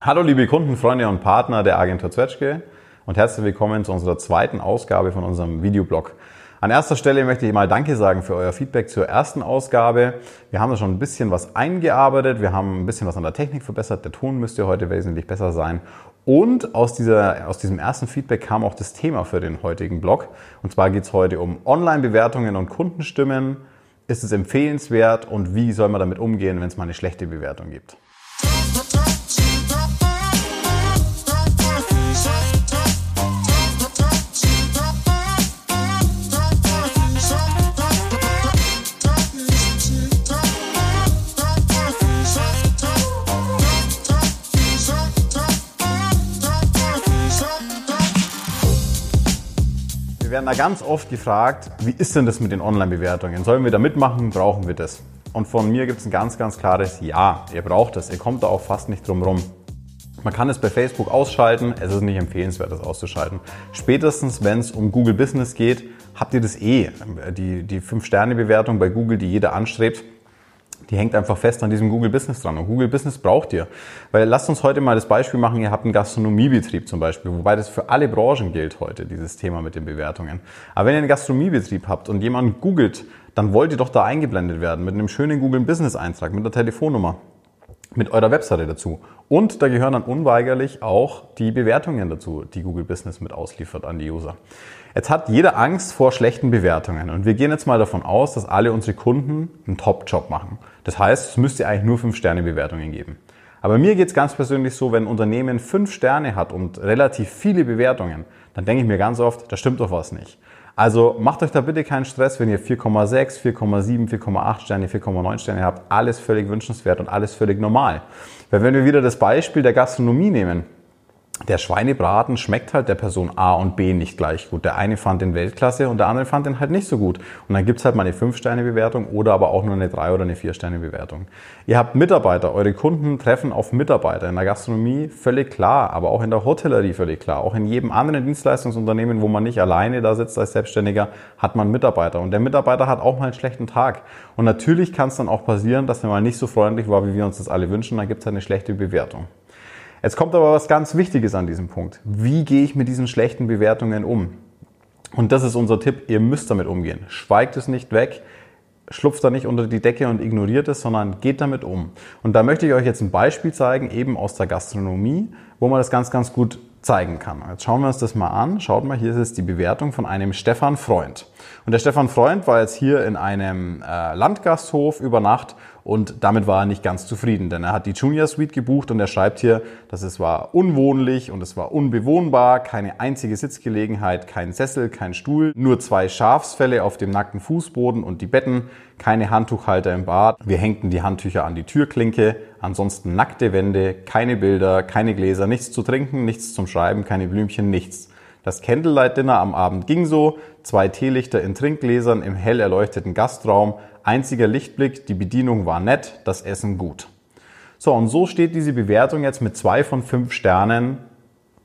Hallo liebe Kunden, Freunde und Partner der Agentur Zwetschge und herzlich willkommen zu unserer zweiten Ausgabe von unserem Videoblog. An erster Stelle möchte ich mal Danke sagen für euer Feedback zur ersten Ausgabe. Wir haben da schon ein bisschen was eingearbeitet, wir haben ein bisschen was an der Technik verbessert, der Ton müsste heute wesentlich besser sein. Und aus, dieser, aus diesem ersten Feedback kam auch das Thema für den heutigen Blog. Und zwar geht es heute um Online-Bewertungen und Kundenstimmen. Ist es empfehlenswert und wie soll man damit umgehen, wenn es mal eine schlechte Bewertung gibt? Werden da ganz oft gefragt, wie ist denn das mit den Online-Bewertungen? Sollen wir da mitmachen? Brauchen wir das? Und von mir gibt es ein ganz, ganz klares Ja. Ihr braucht das. Ihr kommt da auch fast nicht drum rum. Man kann es bei Facebook ausschalten. Es ist nicht empfehlenswert, das auszuschalten. Spätestens, wenn es um Google Business geht, habt ihr das eh. Die, die 5-Sterne-Bewertung bei Google, die jeder anstrebt, die hängt einfach fest an diesem Google Business dran. Und Google Business braucht ihr. Weil lasst uns heute mal das Beispiel machen, ihr habt einen Gastronomiebetrieb zum Beispiel, wobei das für alle Branchen gilt heute, dieses Thema mit den Bewertungen. Aber wenn ihr einen Gastronomiebetrieb habt und jemand googelt, dann wollt ihr doch da eingeblendet werden mit einem schönen Google Business Eintrag, mit der Telefonnummer, mit eurer Webseite dazu. Und da gehören dann unweigerlich auch die Bewertungen dazu, die Google Business mit ausliefert an die User. Jetzt hat jeder Angst vor schlechten Bewertungen und wir gehen jetzt mal davon aus, dass alle unsere Kunden einen Top-Job machen. Das heißt, es müsste eigentlich nur 5-Sterne-Bewertungen geben. Aber mir geht es ganz persönlich so, wenn ein Unternehmen 5 Sterne hat und relativ viele Bewertungen, dann denke ich mir ganz oft, da stimmt doch was nicht. Also macht euch da bitte keinen Stress, wenn ihr 4,6, 4,7, 4,8 Sterne, 4,9 Sterne habt. Alles völlig wünschenswert und alles völlig normal. Weil wenn wir wieder das Beispiel der Gastronomie nehmen, der Schweinebraten schmeckt halt der Person A und B nicht gleich gut. Der eine fand den Weltklasse und der andere fand den halt nicht so gut. Und dann gibt's halt mal eine 5-Sterne-Bewertung oder aber auch nur eine 3- oder eine 4-Sterne-Bewertung. Ihr habt Mitarbeiter, eure Kunden treffen auf Mitarbeiter. In der Gastronomie völlig klar, aber auch in der Hotellerie völlig klar. Auch in jedem anderen Dienstleistungsunternehmen, wo man nicht alleine da sitzt als Selbstständiger, hat man Mitarbeiter. Und der Mitarbeiter hat auch mal einen schlechten Tag. Und natürlich kann es dann auch passieren, dass er mal nicht so freundlich war, wie wir uns das alle wünschen. Dann gibt's halt eine schlechte Bewertung. Jetzt kommt aber was ganz Wichtiges an diesem Punkt. Wie gehe ich mit diesen schlechten Bewertungen um? Und das ist unser Tipp. Ihr müsst damit umgehen. Schweigt es nicht weg. Schlupft da nicht unter die Decke und ignoriert es, sondern geht damit um. Und da möchte ich euch jetzt ein Beispiel zeigen, eben aus der Gastronomie, wo man das ganz, ganz gut zeigen kann. Jetzt schauen wir uns das mal an. Schaut mal, hier ist jetzt die Bewertung von einem Stefan Freund. Und der Stefan Freund war jetzt hier in einem äh, Landgasthof über Nacht und damit war er nicht ganz zufrieden, denn er hat die Junior Suite gebucht und er schreibt hier, dass es war unwohnlich und es war unbewohnbar, keine einzige Sitzgelegenheit, kein Sessel, kein Stuhl, nur zwei Schafsfälle auf dem nackten Fußboden und die Betten, keine Handtuchhalter im Bad. Wir hängten die Handtücher an die Türklinke, ansonsten nackte Wände, keine Bilder, keine Gläser, nichts zu trinken, nichts zum Schreiben, keine Blümchen, nichts. Das Candlelight Dinner am Abend ging so, zwei Teelichter in Trinkgläsern im hell erleuchteten Gastraum, Einziger Lichtblick, die Bedienung war nett, das Essen gut. So, und so steht diese Bewertung jetzt mit zwei von fünf Sternen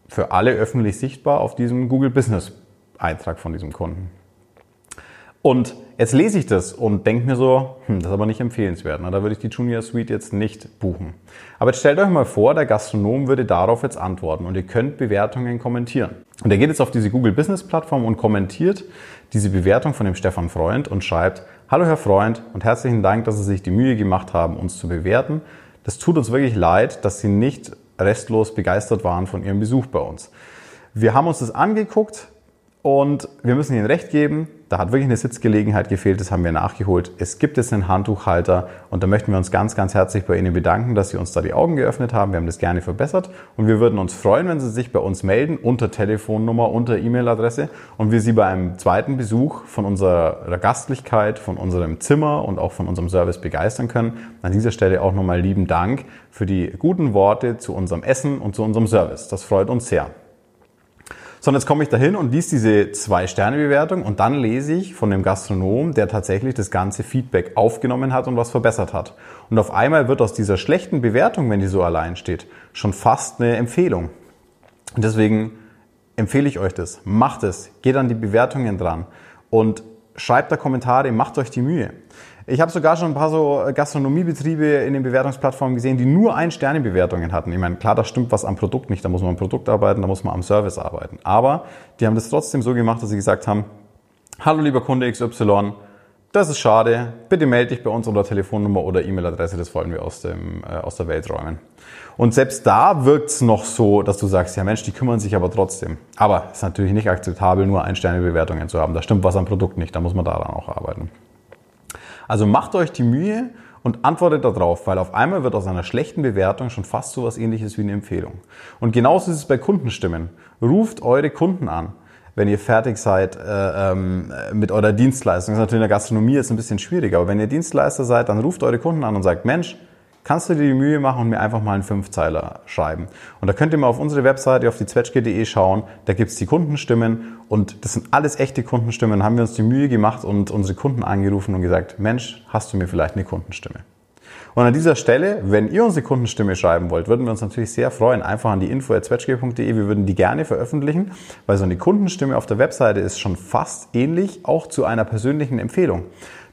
für alle öffentlich sichtbar auf diesem Google Business Eintrag von diesem Kunden. Und jetzt lese ich das und denke mir so, hm, das ist aber nicht empfehlenswert. Na, da würde ich die Junior Suite jetzt nicht buchen. Aber jetzt stellt euch mal vor, der Gastronom würde darauf jetzt antworten und ihr könnt Bewertungen kommentieren. Und er geht jetzt auf diese Google Business Plattform und kommentiert diese Bewertung von dem Stefan Freund und schreibt, Hallo Herr Freund und herzlichen Dank, dass Sie sich die Mühe gemacht haben, uns zu bewerten. Das tut uns wirklich leid, dass Sie nicht restlos begeistert waren von Ihrem Besuch bei uns. Wir haben uns das angeguckt, und wir müssen Ihnen recht geben, da hat wirklich eine Sitzgelegenheit gefehlt, das haben wir nachgeholt. Es gibt jetzt einen Handtuchhalter und da möchten wir uns ganz, ganz herzlich bei Ihnen bedanken, dass Sie uns da die Augen geöffnet haben. Wir haben das gerne verbessert und wir würden uns freuen, wenn Sie sich bei uns melden unter Telefonnummer, unter E-Mail-Adresse und wir Sie bei einem zweiten Besuch von unserer Gastlichkeit, von unserem Zimmer und auch von unserem Service begeistern können. An dieser Stelle auch nochmal lieben Dank für die guten Worte zu unserem Essen und zu unserem Service. Das freut uns sehr. Sondern jetzt komme ich dahin und liest diese Zwei-Sterne-Bewertung und dann lese ich von dem Gastronom, der tatsächlich das ganze Feedback aufgenommen hat und was verbessert hat. Und auf einmal wird aus dieser schlechten Bewertung, wenn die so allein steht, schon fast eine Empfehlung. Und deswegen empfehle ich euch das. Macht es. Geht an die Bewertungen dran. Und schreibt da Kommentare, macht euch die Mühe. Ich habe sogar schon ein paar so Gastronomiebetriebe in den Bewertungsplattformen gesehen, die nur Ein-Sterne-Bewertungen hatten. Ich meine, klar, da stimmt was am Produkt nicht, da muss man am Produkt arbeiten, da muss man am Service arbeiten. Aber die haben das trotzdem so gemacht, dass sie gesagt haben, hallo lieber Kunde XY, das ist schade. Bitte melde dich bei uns unter Telefonnummer oder E-Mail-Adresse. Das wollen wir aus, dem, äh, aus der Welt räumen. Und selbst da wirkt es noch so, dass du sagst, ja Mensch, die kümmern sich aber trotzdem. Aber es ist natürlich nicht akzeptabel, nur Ein-Sterne-Bewertungen zu haben. Da stimmt was am Produkt nicht. Da muss man daran auch arbeiten. Also macht euch die Mühe und antwortet darauf, weil auf einmal wird aus einer schlechten Bewertung schon fast so was ähnliches wie eine Empfehlung. Und genauso ist es bei Kundenstimmen. Ruft eure Kunden an wenn ihr fertig seid äh, ähm, mit eurer Dienstleistung. Das ist natürlich in der Gastronomie jetzt ein bisschen schwierig, aber wenn ihr Dienstleister seid, dann ruft eure Kunden an und sagt, Mensch, kannst du dir die Mühe machen und mir einfach mal einen Fünfzeiler schreiben. Und da könnt ihr mal auf unsere Webseite, auf die zwetschge.de schauen, da gibt's die Kundenstimmen und das sind alles echte Kundenstimmen. Da haben wir uns die Mühe gemacht und unsere Kunden angerufen und gesagt, Mensch, hast du mir vielleicht eine Kundenstimme? Und an dieser Stelle, wenn ihr unsere Kundenstimme schreiben wollt, würden wir uns natürlich sehr freuen. Einfach an die info.zwetschge.de. Wir würden die gerne veröffentlichen, weil so eine Kundenstimme auf der Webseite ist schon fast ähnlich auch zu einer persönlichen Empfehlung.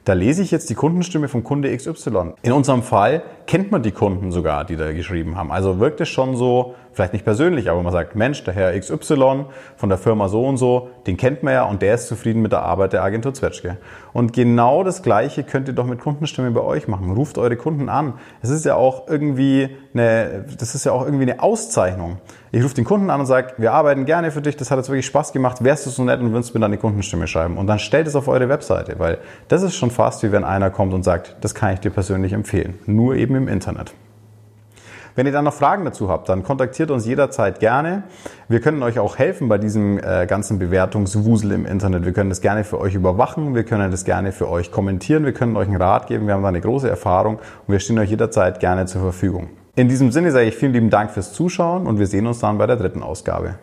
Da lese ich jetzt die Kundenstimme vom Kunde XY. In unserem Fall kennt man die Kunden sogar, die da geschrieben haben. Also wirkt es schon so, vielleicht nicht persönlich, aber man sagt, Mensch, der Herr XY von der Firma so und so, den kennt man ja und der ist zufrieden mit der Arbeit der Agentur Zwetschge. Und genau das Gleiche könnt ihr doch mit Kundenstimme bei euch machen. Ruft eure Kunden an. Es ist ja auch irgendwie eine, das ist ja auch irgendwie eine Auszeichnung. Ich rufe den Kunden an und sage, wir arbeiten gerne für dich, das hat jetzt wirklich Spaß gemacht, wärst du so nett und würdest mir dann eine Kundenstimme schreiben. Und dann stellt es auf eure Webseite, weil das ist schon fast wie wenn einer kommt und sagt, das kann ich dir persönlich empfehlen. Nur eben im Internet. Wenn ihr dann noch Fragen dazu habt, dann kontaktiert uns jederzeit gerne. Wir können euch auch helfen bei diesem äh, ganzen Bewertungswusel im Internet. Wir können das gerne für euch überwachen, wir können das gerne für euch kommentieren, wir können euch einen Rat geben. Wir haben da eine große Erfahrung und wir stehen euch jederzeit gerne zur Verfügung. In diesem Sinne sage ich vielen lieben Dank fürs Zuschauen und wir sehen uns dann bei der dritten Ausgabe.